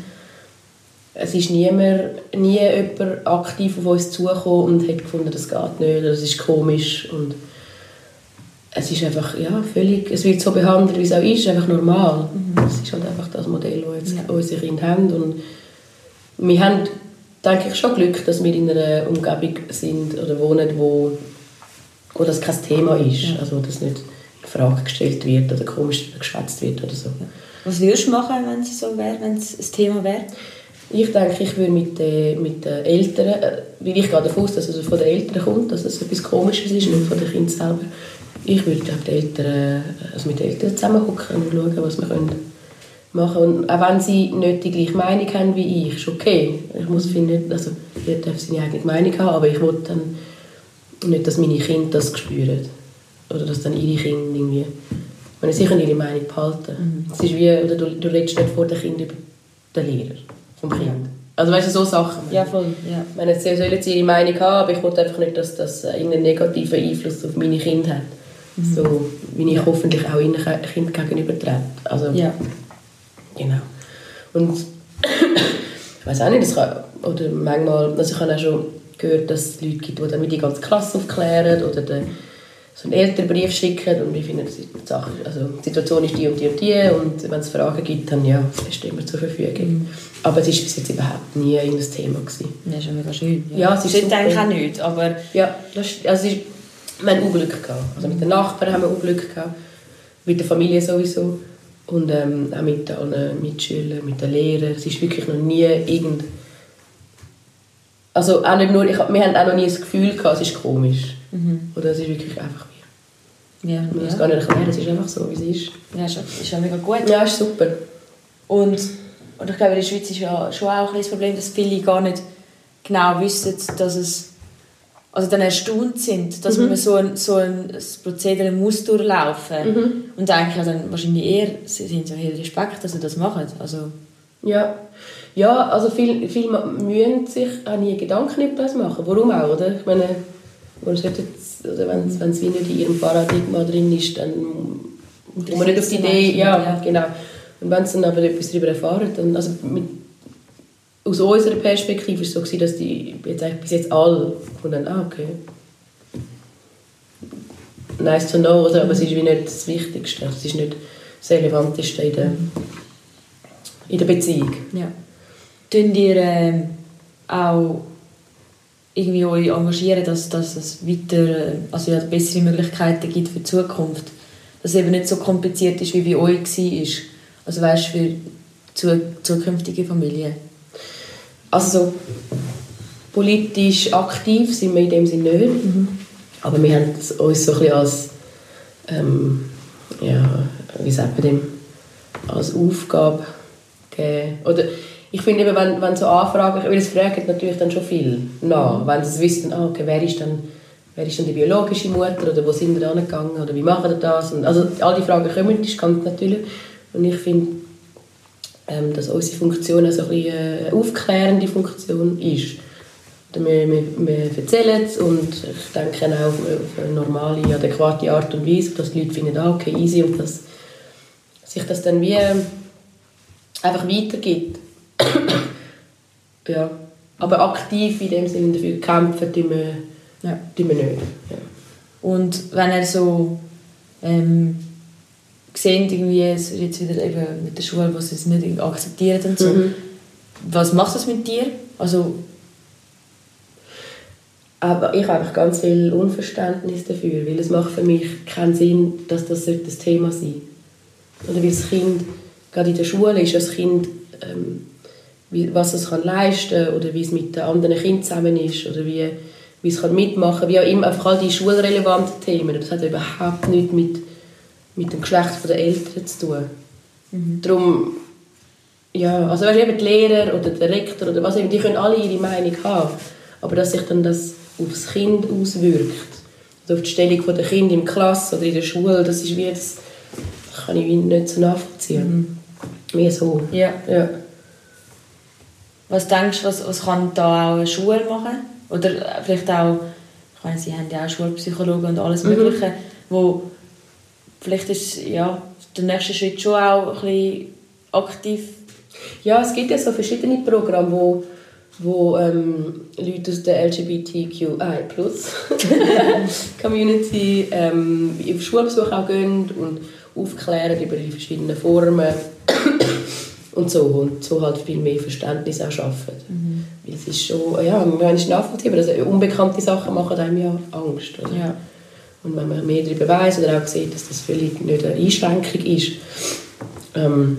es ist niemand, nie jemand aktiv auf uns zugekommen und hat gefunden, das geht nicht oder das ist komisch. Und es ist einfach, ja, völlig, es wird so behandelt, wie es auch ist, einfach normal. Es ist halt einfach das Modell, das jetzt unsere Kinder haben. Und wir haben, denke ich, schon Glück, dass wir in einer Umgebung sind oder wohnen, wo, wo das kein Thema ist. Also, dass nicht in Frage gestellt wird oder komisch geschwätzt wird oder so. Was würdest du machen, wenn es so wäre, wenn es ein Thema wäre? Ich denke, ich würde mit, den- mit den Eltern, äh, weil ich gehe davon aus, dass es von den Eltern kommt, dass es etwas Komisches ist, nicht von den Kindern selber. Ich würde die Eltern, also mit den Eltern zusammenhocken und schauen, was wir können machen können. Und auch wenn sie nicht die gleiche Meinung haben wie ich, ist okay. Ich muss finden, also jeder darf seine eigene Meinung haben, aber ich will dann nicht, dass meine Kinder das spüren. Oder dass dann ihre Kinder irgendwie... Meine, sie können ihre Meinung behalten. Es ist wie, oder du, du redest nicht vor den Kindern über den Lehrer vom Kind. Also weißt du, so Sachen. Ja, voll. Ja. Ich meine, sie sollen ihre Meinung haben, aber ich will einfach nicht, dass das irgendeinen negativen Einfluss auf meine Kinder hat. So wie ich hoffentlich auch ihren Ke- Kindern gegenüber trete. Also, Ja. Genau. Und ich weiß auch nicht, das kann, oder manchmal, also ich habe auch schon gehört, dass es Leute gibt, die dann die ganze Klasse aufklären oder den, so einen Elternbrief schicken und wir finden, die, Sache, also die Situation ist die und die und die und wenn es Fragen gibt, dann ja, stehen wir zur Verfügung. Aber es ist bis jetzt überhaupt nie irgendein Thema gewesen. Das ist ja mega schön. Ja, es ist super. eigentlich auch nicht, aber... Ja, das, ist- also es ist, wir haben Unglück gehabt. Also mit den Nachbarn haben wir Unglück gehabt, mit der Familie sowieso und ähm, auch mit allen Mitschülern, mit den Lehrern. Es ist wirklich noch nie irgend... Also auch nicht nur, ich, wir haben auch noch nie das Gefühl gehabt, es ist komisch. Mhm. Oder es ist wirklich einfach wie... Ja, muss es ja. gar nicht erklären, es ist einfach so, wie es ist. Ja, ist, ist ja mega gut. Ja, ist super. Und, und ich glaube, in der Schweiz ist ja schon auch ein das Problem, dass viele gar nicht genau wissen, dass es also dann erstaunt sind, dass Mhm. man so ein, so ein Prozedere muss durchlaufen Mhm. und eigentlich ja dann wahrscheinlich eher sie sind so viel Respekt, dass sie das machen. Also, Ja, ja also viele viel müssen sich auch nie Gedanken über das machen. Warum auch, oder? Ich meine, jetzt, oder wenn es wenn es wie nicht in ihrem Paradigma drin ist, dann kommt man nicht auf die Idee, ja, Ja. genau. Und wenn sie dann aber etwas darüber erfahren, dann, also mit, aus unserer Perspektive war es so, dass die jetzt bis jetzt alle und dann, ah, okay. Nice to know, oder? aber es ist wie nicht das Wichtigste, es ist nicht das Relevanteste in der, in der Beziehung. ja. Tun ihr ähm, auch irgendwie euch engagieren, dass, dass es weiter, äh, also ja, bessere Möglichkeiten gibt für die Zukunft? Dass es eben nicht so kompliziert ist, wie bei euch war. Also weißt du, für zu, zukünftige Familien. Also so politisch aktiv sind wir in dem Sinne nicht. Aber wir haben uns so ein bisschen als, ähm, ja, wie sagt man dem, als Aufgabe gegeben. Oder ich finde eben, wenn, wenn so Anfragen, weil es fragen natürlich dann schon viel nach. Wenn sie wissen, ah, okay, wer ist dann wer ist dann die biologische Mutter oder wo sind wir angegangen oder wie machen wir das? Und also all die Fragen kommen, das kommt natürlich. Und ich finde, ähm, dass unsere Funktion also ein bisschen eine aufklärende Funktion ist. Wir, wir, wir erzählen es und ich denke auch auf eine, auf eine normale, adäquate Art und Weise, dass die Leute finden, ah, okay, easy und dass sich das dann wie ähm, einfach weitergibt. ja. Aber aktiv in dem Sinne dafür kämpfen, tun wir, Ja. tun wir nicht. Ja. Und wenn er so ähm, sehen, irgendwie, es ist jetzt wieder eben mit der Schule, wo sie es nicht akzeptieren und so. Mhm. Was macht das mit dir? Also, Aber ich habe einfach ganz viel Unverständnis dafür, weil es macht für mich keinen Sinn, dass das sollte das Thema sein Oder wie das Kind, gerade in der Schule ist das Kind, ähm, was es kann leisten oder wie es mit den anderen Kindern zusammen ist oder wie, wie es kann mitmachen wie auch immer, einfach all die schulrelevanten Themen. Das hat überhaupt nichts mit, mit dem Geschlecht der Eltern zu tun. Darum, ja, also weißt, eben die Lehrer oder der Rektor oder was eben, die können alle ihre Meinung haben, aber dass sich dann das aufs Kind auswirkt, also auf die Stellung der Kinder im Klasse oder in der Schule, das ist wie, das kann ich nicht so nachvollziehen. Wie so. ja. Ja. Was denkst du, was, was kann da auch eine Schule machen? Oder vielleicht auch, ich meine, sie haben ja auch Schulpsychologen und alles Mhm. Mögliche, wo vielleicht ist ja, der nächste Schritt schon auch ein bisschen aktiv. Ja, es gibt ja so verschiedene Programme, wo, wo ähm, Leute aus der LGBTQI+-Community ähm, auf Schulbesuch auch gehen und aufklären über die verschiedenen Formen und so und so halt viel mehr Verständnis auch schaffen. Weil es ist schon, ja, man ist nachvollziehbar, also unbekannte Sachen machen einem ja Angst. Oder? Ja. Und wenn man mehr darüber weiß oder auch sieht, dass das Leute nicht eine Einschränkung ist, ähm,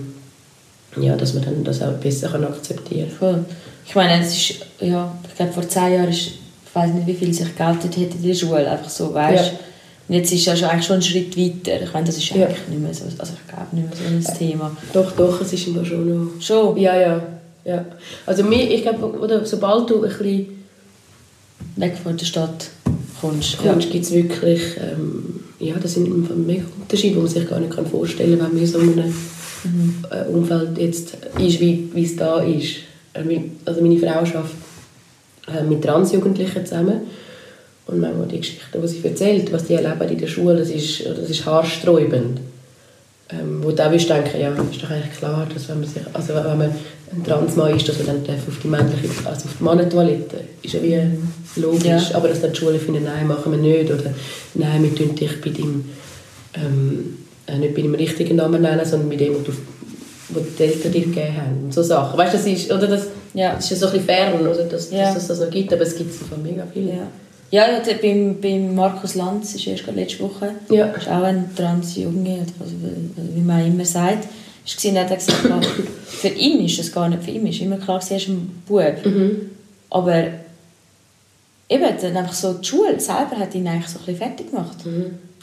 ja, dass man dann das auch besser kann akzeptieren Voll. Ich meine, es ist, ja, ich glaube, vor zehn Jahren ist, ich weiß nicht, wie viel sich geoutet hätte in der Schule, einfach so, weißt Ja. Und jetzt ist ja schon, eigentlich schon ein Schritt weiter. Ich meine, das ist Ja. eigentlich nicht mehr so, also ich glaube nicht mehr so ein Thema. Doch, doch, es ist immer schon noch... Schon? Ja, ja. ja. Also mir, ich glaube, oder sobald du ein bisschen Weg von der Stadt kommst. kommst, gibt es wirklich... Ähm, ja, das sind mega Unterschiede, die man sich gar nicht vorstellen kann, wenn man in so einem äh, Umfeld jetzt ist, wie, wie es da ist. Äh, Also meine Frau arbeitet äh, mit Transjugendlichen zusammen und manchmal die Geschichten, die sie erzählt, was die erleben in der Schule, das ist, das ist haarsträubend. Ähm, wo du auch denken, ja, ist doch eigentlich klar, dass wenn man sich, also wenn man ein Transmann ist, dass man dann auf die männliche, also auf die Mannentoilette, ist ja wie logisch. Ja. Aber dass dann die Schule finden, nein, machen wir nicht, oder nein, wir tun dich bei deinem, ähm, äh, nicht bei deinem richtigen Namen nennen, sondern mit dem, wo, du, wo die Eltern dir gegeben haben. Und so Sachen. Weißt das ist, oder das, Ja. das ist ja so ein bisschen fern, oder, dass, Ja. dass es das noch gibt, aber es gibt es von mega viel. Ja. Ja, ja beim, beim Markus Lanz, ist erst gerade letzte Woche, Ja. ist auch ein Transjunge, also wie- man immer sagt, gesehen, hat er gesagt, für ihn ist es gar nicht, für ihn ist immer klar, er ist ein Bub. Mhm. Aber eben, dann einfach so die Schule selber hat ihn eigentlich so ein bisschen fertig gemacht.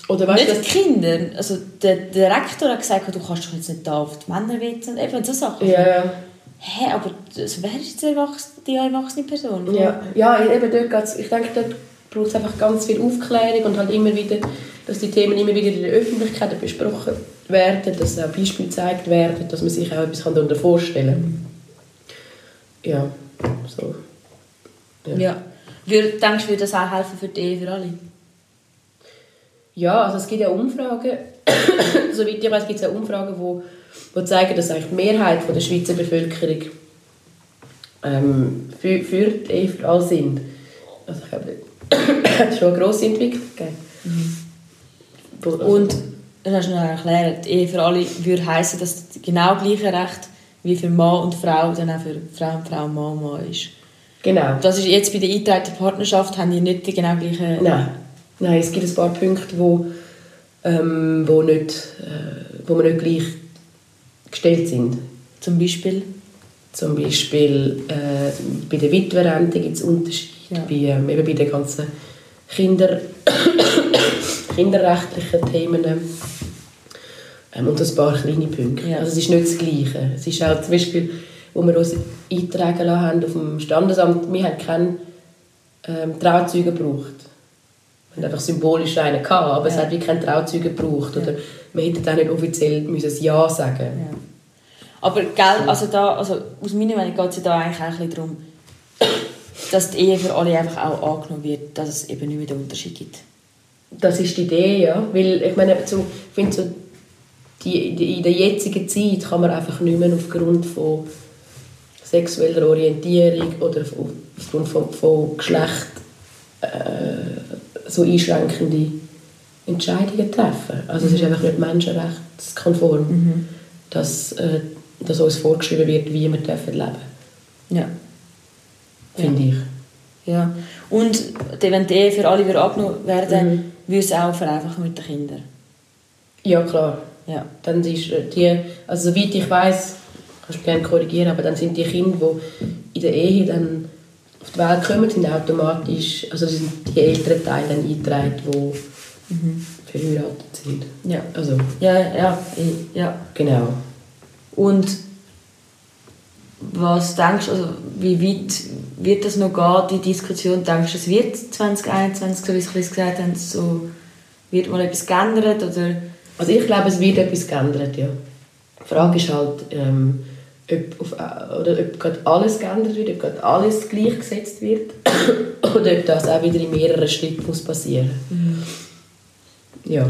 Oder weißt nicht die Kinder, also der, der Rektor hat gesagt, du kannst doch jetzt nicht da auf die Männer wetten, eben so Sachen. Ja, ja. Hä, aber also, wer ist die erwachsene, die erwachsene Person? Ja, ja eben dort geht's, ich denke, dort braucht es einfach ganz viel Aufklärung und halt immer wieder, dass die Themen immer wieder in der Öffentlichkeit besprochen werden, dass auch Beispiele gezeigt werden, dass man sich auch etwas darunter vorstellen kann. Ja, so. Ja. Würde, denkst du, würde das auch helfen für die Ehe für alle? Ja, also es gibt ja Umfragen, soweit ich weiß, gibt es ja Umfragen, wo, wo zeigen, dass eigentlich die Mehrheit von der Schweizer Bevölkerung ähm, für, für die Ehe für alle sind. Also ich glaube, es hat schon eine grosse Entwicklung gegeben. Also- Und, das hast du noch erklärt, Ehe für alle würde heißen, dass das genau gleiche Recht wie für Mann und Frau dann auch für Frau und Frau Mann und Mann ist. Genau. Das ist jetzt bei der eingetragenen Partnerschaft haben die nicht die genau gleichen... Nein. Nein, es gibt ein paar Punkte, wo, ähm, wo, nicht, äh, wo wir nicht gleich gestellt sind. Zum Beispiel? Zum Beispiel äh, bei der Witwerrente gibt es Unterschiede, Ja. bei, ähm, eben bei den ganzen Kinder, kinderrechtlichen Themen ähm, und ein paar kleine Punkte. Ja. Also es ist nicht das Gleiche. Es ist auch zum Beispiel, wo wir uns eintragen lassen haben auf dem Standesamt, wir haben keinen ähm, Trauzeugen gebraucht. Wir haben einfach symbolisch einen gehabt, aber es Ja. hat wie keinen Trauzeugen gebraucht. Oder wir hätten auch nicht offiziell müssen ein Ja sagen Ja. Aber gell, also da, also aus meiner Meinung geht es ja da eigentlich auch ein bisschen darum, dass die Ehe für alle einfach auch angenommen wird, dass es eben nicht mehr den Unterschied gibt. Das ist die Idee, ja. Weil ich meine, so, ich finde so, die, die, in der jetzigen Zeit kann man einfach nicht mehr aufgrund von sexueller Orientierung oder auf- aufgrund von, von Geschlecht äh, so einschränkende Entscheidungen treffen. Also es ist einfach nicht menschenrechtskonform, dass, äh, dass uns vorgeschrieben wird, wie wir dürfen leben Ja. finde ich. Ja. Und die- wenn die für alle wieder abgenommen werden, würde es auch vereinfachen mit den Kindern. Ja, klar. Ja. Dann ist äh, die, also soweit ich weiß, kannst du mich gerne korrigieren, aber dann sind die Kinder, die in der Ehe dann auf die Welt kommen, sind automatisch, also sind die älteren Teile dann eingetragen, die verheiratet sind. Ja. Also, Ja, ja, ja. genau. Und was denkst du, also wie weit wird das noch gehen, die Diskussion? Denkst du, es wird 2021, so wie Sie es gesagt haben, so, wird mal etwas geändert? Oder? Also ich glaube, es wird etwas geändert, ja. Die Frage ist halt, ähm, ob, auf, oder ob gerade alles geändert wird, ob gerade alles gleichgesetzt wird oder ob das auch wieder in mehreren Schritten muss passieren Ja.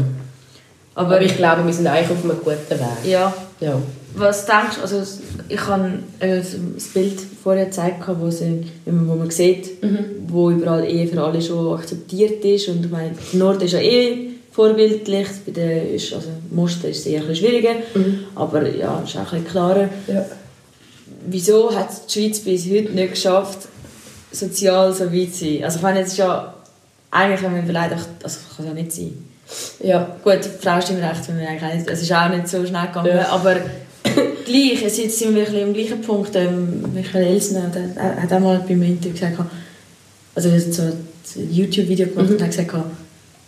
Aber, ich glaube, wir sind eigentlich auf einem guten Weg. Ja. Ja. Was denkst du, also ich habe äh, das Bild vorher gezeigt, wo, sie, wo man sieht, wo überall Ehe für alle schon akzeptiert ist und ich meine, der Norden ist ja eh vorbildlich, bei der ist, also Mostar ist es eher ein schwieriger, aber ja, ist auch ein klarer. Ja. Wieso hat es die Schweiz bis heute nicht geschafft, sozial so weit zu sein? Also ich meine, jetzt ja, eigentlich haben wir vielleicht auch, also kann es ja nicht sein. Ja. Gut, Frauenstimmrecht, wenn wir eigentlich nicht, es ist auch nicht so schnell gegangen, Ja. aber gleich, es- jetzt sind wir ein bisschen am gleichen Punkt. Ähm, Michael Elsner der, der hat auch mal bei mir Interview gesagt, also haben so ein YouTube-Video gemacht und hat gesagt,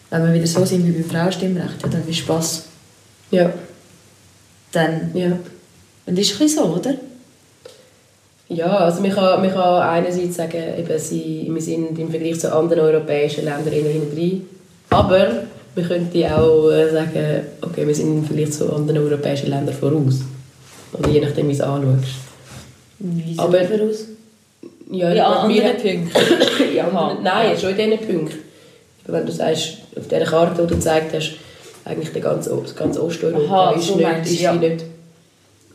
wenn wir wieder so sind wie beim Frauenstimmrecht, dann ist Spass. Ja. Dann, ja. Und das ist ein bisschen so, oder? Ja, also man kann, man kann einerseits sagen, eben, sie, wir sind im Vergleich zu anderen europäischen Ländern hinten drin. Aber man könnte auch äh, sagen, okay, wir sind im Vergleich zu anderen europäischen Ländern voraus. Oder je nachdem, wie du es anschaust. Wie sieht Aber- das aus? Ja, Ja, an wir- anderen Punkten. ja, anderen- nein, schon in diesen Punkten. Wenn du sagst, auf dieser Karte, die du gezeigt hast, eigentlich der ganze, das ganze Osteuropa ist, so nicht, ist ja. nicht,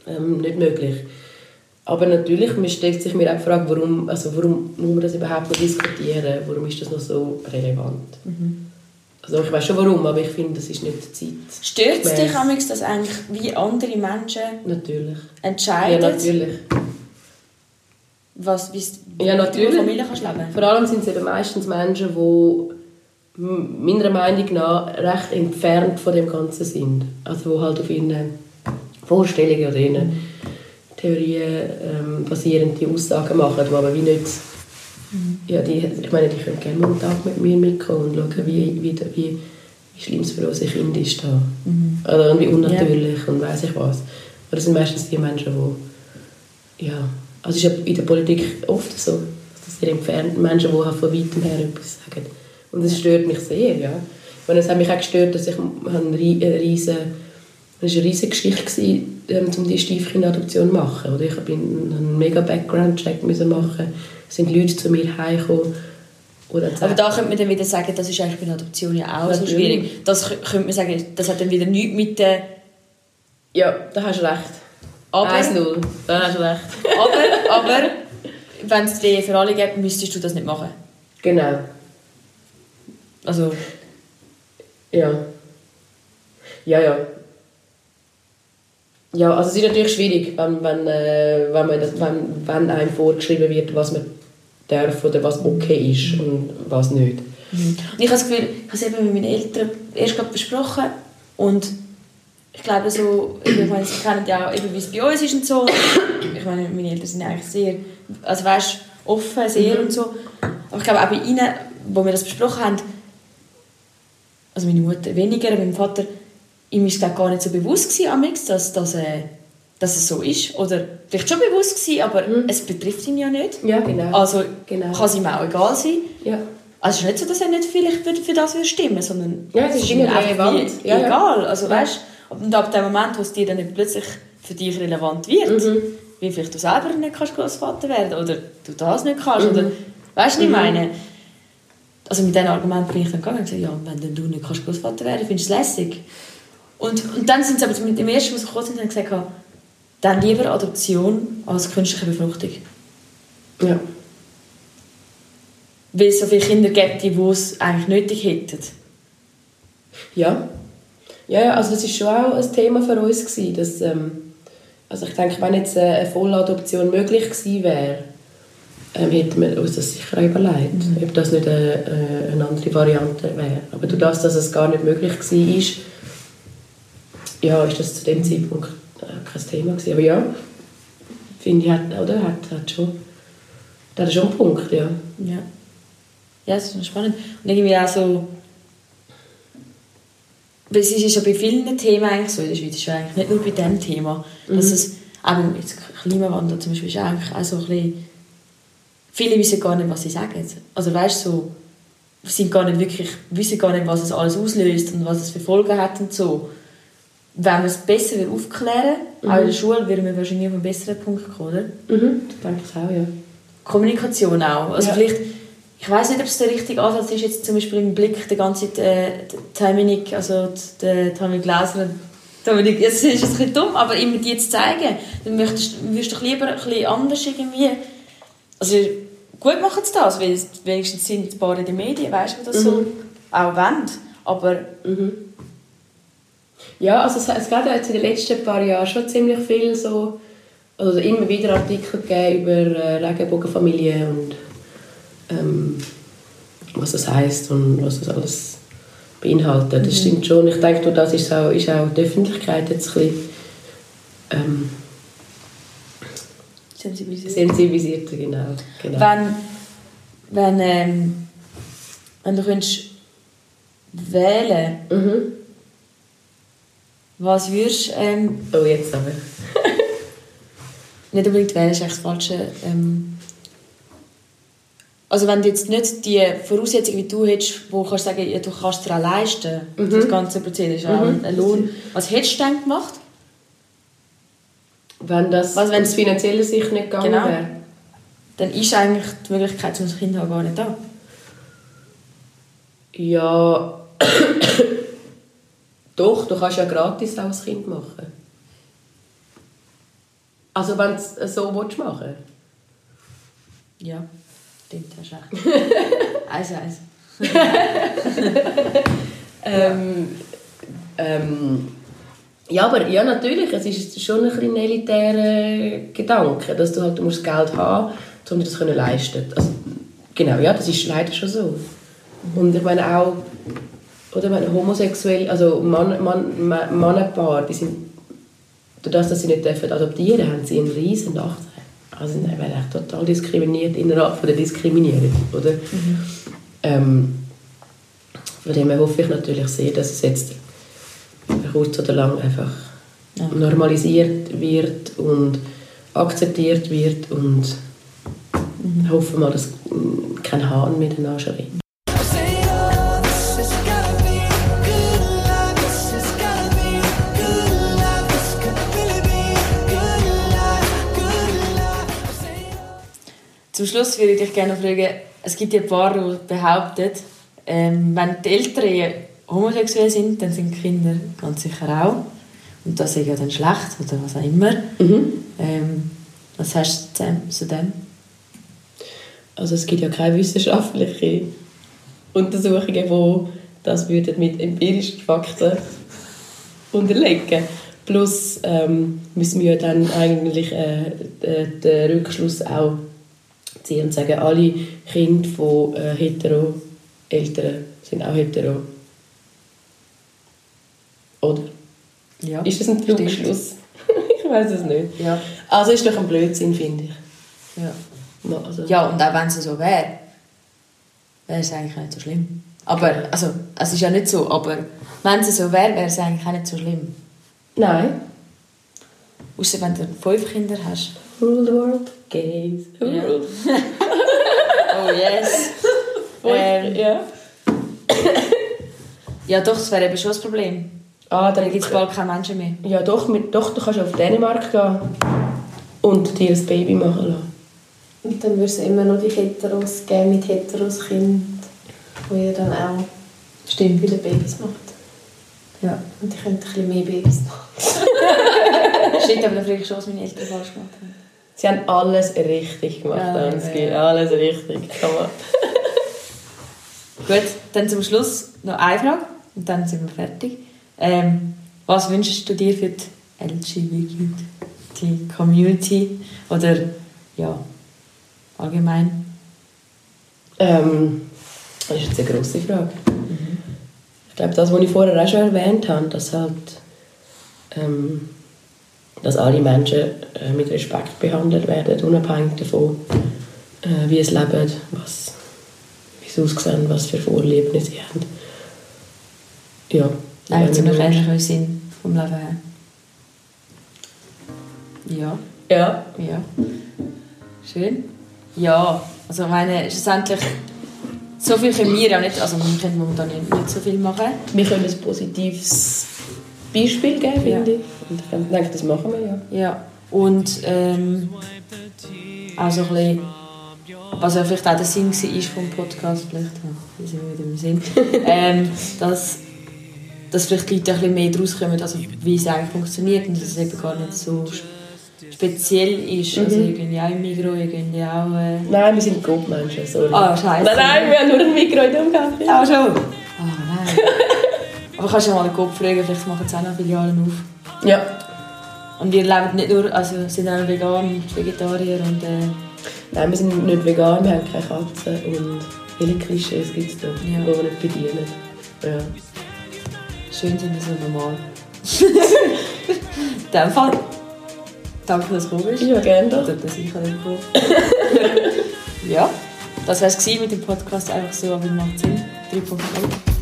ähm, nicht möglich. Aber natürlich, man stellt sich mir auch die Frage, warum, also warum muss man das überhaupt noch diskutieren? Warum ist das noch so relevant? Also ich weiß schon warum, aber ich finde, das ist nicht die Zeit. Stört es dich. Amix, dass eigentlich wie andere Menschen Natürlich. entscheiden, Ja, natürlich. was, wie Ja, du natürlich. in der Familie kannst leben Vor allem sind es eben meistens Menschen, die meiner Meinung nach recht entfernt von dem Ganzen sind. Also die halt auf ihren Vorstellungen oder ihren Theorien ähm, basierend die Aussagen machen, die aber wie nicht... Ja, die, ich meine, die können gerne einen Tag mit mir mitkommen und schauen, wie, wie, wie, wie schlimm es für unsere Kinder ist da. Oder und wie unnatürlich und weiß ich was. Aber das sind meistens die Menschen, die ja, also es ist ja in der Politik oft so, dass das sehr entfernte Menschen, die halt von weitem her etwas sagen. Und das stört mich sehr, ja. Ich meine, es hat mich auch gestört, dass ich eine riesige, es war eine riesige Geschichte, ähm, um die Stiefkindadoption zu machen. Oder ich bin einen mega Background-Check müssen machen. Es sind Leute zu mir heimgekommen. Aber da könnte man dann wieder sagen, das ist eigentlich bei einer Adoption ja auch so Natürlich. schwierig. Das kö- könnte man sagen, das hat dann wieder nichts mit der... Ja, da hast du recht. Aber, 1-0, da hast du recht. aber, aber wenn es die für alle gibt, müsstest du das nicht machen. Genau. Also, Ja. Ja, ja. Ja, also es ist natürlich schwierig, wenn, wenn, äh, wenn, man das, wenn, wenn einem vorgeschrieben wird, was man darf oder was okay ist und was nicht. Und ich habe das Gefühl, ich habe es eben mit meinen Eltern erst gerade besprochen und ich glaube so, ich meine, sie kennen ja auch, eben, wie es bei uns ist und so. Ich meine, meine Eltern sind eigentlich sehr, also weißt, offen, sehr und so. Aber ich glaube auch bei ihnen, wo wir das besprochen haben, also meine Mutter weniger, mein Vater, ihm ist gar nicht so bewusst gewesen, amix, dass, dass, äh, dass es so ist. Oder vielleicht schon bewusst gewesen, aber es betrifft ihn ja nicht. Ja, genau. Also Genau. kann es ihm auch egal sein. Ja. Also es ist nicht so, dass er nicht vielleicht für, für das würde stimmen sondern Ja, es ist ihm irgendwie einfach relevant. Ja, ja. egal. Also Ja. weißt, und ab dem Moment, wo es dir dann nicht plötzlich für dich relevant wird, Mhm. wie vielleicht du selber nicht kannst Großvater werden oder du das nicht kannst, Mhm. oder weißt du, was ich Mhm. meine? Also mit diesem Argument bin ich dann gegangen und gesagt, ja, wenn du nicht kannst Großvater werden, findest du es lässig. Und, und dann sind sie aber mit dem ersten, was sie gekommen sind, haben gesagt, dann lieber Adoption als künstliche Befruchtung. Ja. Weil es so viele Kinder gibt, die es eigentlich nötig hätten. Ja. Ja, also das ist schon auch ein Thema für uns gewesen, dass, ähm, also ich denke, wenn jetzt eine Volladoption möglich gewesen wäre, ähm, hätten wir uns das sicher überlegt, ob das nicht eine, eine andere Variante wäre. Aber durch das, dass es gar nicht möglich war, ist, ja, ist das zu dem Zeitpunkt äh, kein Thema gewesen. Aber ja, finde ich, hat, oder, hat, hat schon, das ist schon ein Punkt, ja. Ja. Ja, das ist spannend. Und irgendwie auch so... Weil es ist ja bei vielen Themen eigentlich so in der Schweiz, ist ja eigentlich nicht nur bei diesem Thema, dass Mhm. es, eben jetzt Klimawandel zum Beispiel, ist eigentlich auch so ein bisschen, viele wissen gar nicht, was sie sagen. Also weißt du, so, sind gar nicht wirklich, wissen gar nicht, was es alles auslöst und was es für Folgen hat und so. Wenn wir es besser aufklären, Mhm. auch in der Schule, würden wir wahrscheinlich auf einen besseren Punkt kommen, oder? Mhm, ich denke es auch, ja. Kommunikation auch. Also Ja. vielleicht, ich weiß nicht, ob es der richtige Ansatz ist, jetzt zum Beispiel im Blick der ganze äh, Dominik, also der Dominik Gläser, Dominik, jetzt ist es ein bisschen dumm, aber immer die zu zeigen, dann möchtest, würdest du doch lieber ein bisschen anders irgendwie, also gut machen sie das, weil es wenigstens sind ein paar in den Medien, weißt du, das so Mhm. auch wollen, aber Ja, also es, es gab ja jetzt in den letzten paar Jahren schon ziemlich viel so, also immer wieder Artikel gegeben über äh, Regenbogenfamilien und ähm, was das heisst und was das alles beinhaltet. Das Mhm. stimmt schon. Ich denke, durch das ist auch, ist auch die Öffentlichkeit jetzt ein bisschen ähm, sensibilisiert. sensibilisierter, genau. genau. Wenn, wenn, ähm, wenn du könntest wählen Mhm. Was würdest du... Ähm, oh, jetzt aber. nicht unbedingt wählen, ist eigentlich das Falsche. Ähm, also wenn du jetzt nicht die Voraussetzungen wie du hättest, wo du kannst sagen, ja, du kannst es dir auch leisten, Mhm. das ganze Prozedere ist auch Mhm. ein Lohn. Was hättest du denn gemacht? Wenn das Was, wenn aus finanzieller Sicht nicht gegangen Genau. wäre. Dann ist eigentlich die Möglichkeit, um ein Kind haben, gar nicht da. Ja, doch, du kannst ja gratis auch ein Kind machen. Also wenn du es so willst machen Ja, stimmt, hast recht. eins, eins. ähm, ähm, ja, aber ja, natürlich, es ist schon ein bisschen elitärer Gedanke, dass du halt du musst Geld haben um dir das können leisten also, Genau, ja, das ist leider schon so. Und ich meine auch, oder meine homosexuell, also Mann, Mann, Ma- Mannenpaar, die sind, dadurch, dass sie nicht dürfen adoptieren haben sie einen riesen Nachteil. Also sie werden echt total diskriminiert innerhalb von der Diskriminierung, oder? Ähm, von dem her hoffe ich natürlich sehr, dass es jetzt kurz oder lang einfach normalisiert wird und akzeptiert wird und hoffen mal, dass kein Hahn mehr danach schreit. Zum Schluss würde ich dich gerne fragen, es gibt ja Paare, die behaupten, ähm, wenn die Eltern homosexuell sind, dann sind die Kinder ganz sicher auch. Und das ist ja dann schlecht oder was auch immer. Ähm, was hast du zu dem-? Also es gibt ja keine wissenschaftlichen Untersuchungen, die das würden mit empirischen Fakten unterlegen. Plus ähm, müssen wir ja dann eigentlich äh, den Rückschluss auch ziehen und sagen, alle Kinder von äh, hetero Eltern sind auch hetero. Oder? Ja, Ist das ein stimmt. Rückschluss? ich weiß es nicht. Ja. Also ist doch ein Blödsinn, finde ich. Ja. Ja, Also, Ja, und auch wenn es so wäre, wäre es eigentlich nicht so schlimm. Aber, also, es ist ja nicht so, aber wenn es so wäre, wäre es eigentlich auch nicht so schlimm. Nein. Außer wenn du fünf Kinder hast. Rule the world, gays. Ja. Rule. Oh yes. ähm, ja. ja, doch, das wäre eben schon das Problem. Ah, Dann gibt es bald keine Menschen mehr. Ja, doch, mit, doch, du kannst auf Dänemark gehen und dir ein Baby machen lassen. Und dann würde es immer noch die Heteros geben mit Heteros Kind, wo ihr dann auch Stimmt. viele Babys macht. Ja. Und die können ein bisschen mehr Babys machen. Stimmt, aber dann frage ich schon, was meine Eltern falsch gemacht haben. Sie haben alles richtig gemacht, Ja, Ansgi. ja. Alles richtig. Gut, dann zum Schluss noch eine Frage. und dann sind wir fertig. Ähm, was wünschst du dir für die LGBT-Community oder ja, allgemein? Ähm, das ist jetzt eine grosse Frage. Ich glaube, das, was ich vorher auch schon erwähnt habe, dass halt ähm, dass alle Menschen äh, mit Respekt behandelt werden, unabhängig davon, äh, wie sie leben, was, wie sie aussehen, was für Vorlieben sie haben. Ja. Eigentlich das ziemlich ähnlich Sinn vom Leben her. Ja. Ja. Ja. Schön. Ja, also ich meine, schlussendlich, so viel können wir auch nicht, also wir können momentan nicht, nicht so viel machen. Wir können ein positives Beispiel geben, finde Ja. ich. Und ich denke, das machen wir ja. Ja, und ähm, auch so ein bisschen, was ja vielleicht auch der Sinn war vom Podcast, vielleicht, ja, wir sind wieder im Sinn, ähm, dass, dass vielleicht die Leute ein bisschen mehr daraus kommen, also wie es eigentlich funktioniert und dass es eben gar nicht so speziell ist. Also Mhm. gehe ja auch im gehe ja auch... Äh, Nein, wir sind Grobmenschen, sorry. Ah, scheiße. Nein, nein, wir haben nur ein Mikro in dem Kaffee. Ah, schon? Ah, nein. Aber kannst du mal den Kopf fragen, vielleicht machen sie auch noch Filialen auf. Ja. Und ihr lebt nicht nur, also sind auch vegan und Vegetarier und... Äh, Nein, wir sind nicht vegan, wir haben keine Katze und viele Klischees gibt es da, Ja. die wir nicht bedienen. Ja. Schön sind wir so normal. In dem Fall. Danke, dass du gekommen bist. Ja, gerne doch. Dass ich gekommen Ja, das war es mit dem Podcast. Einfach so, aber macht Sinn. 3.0.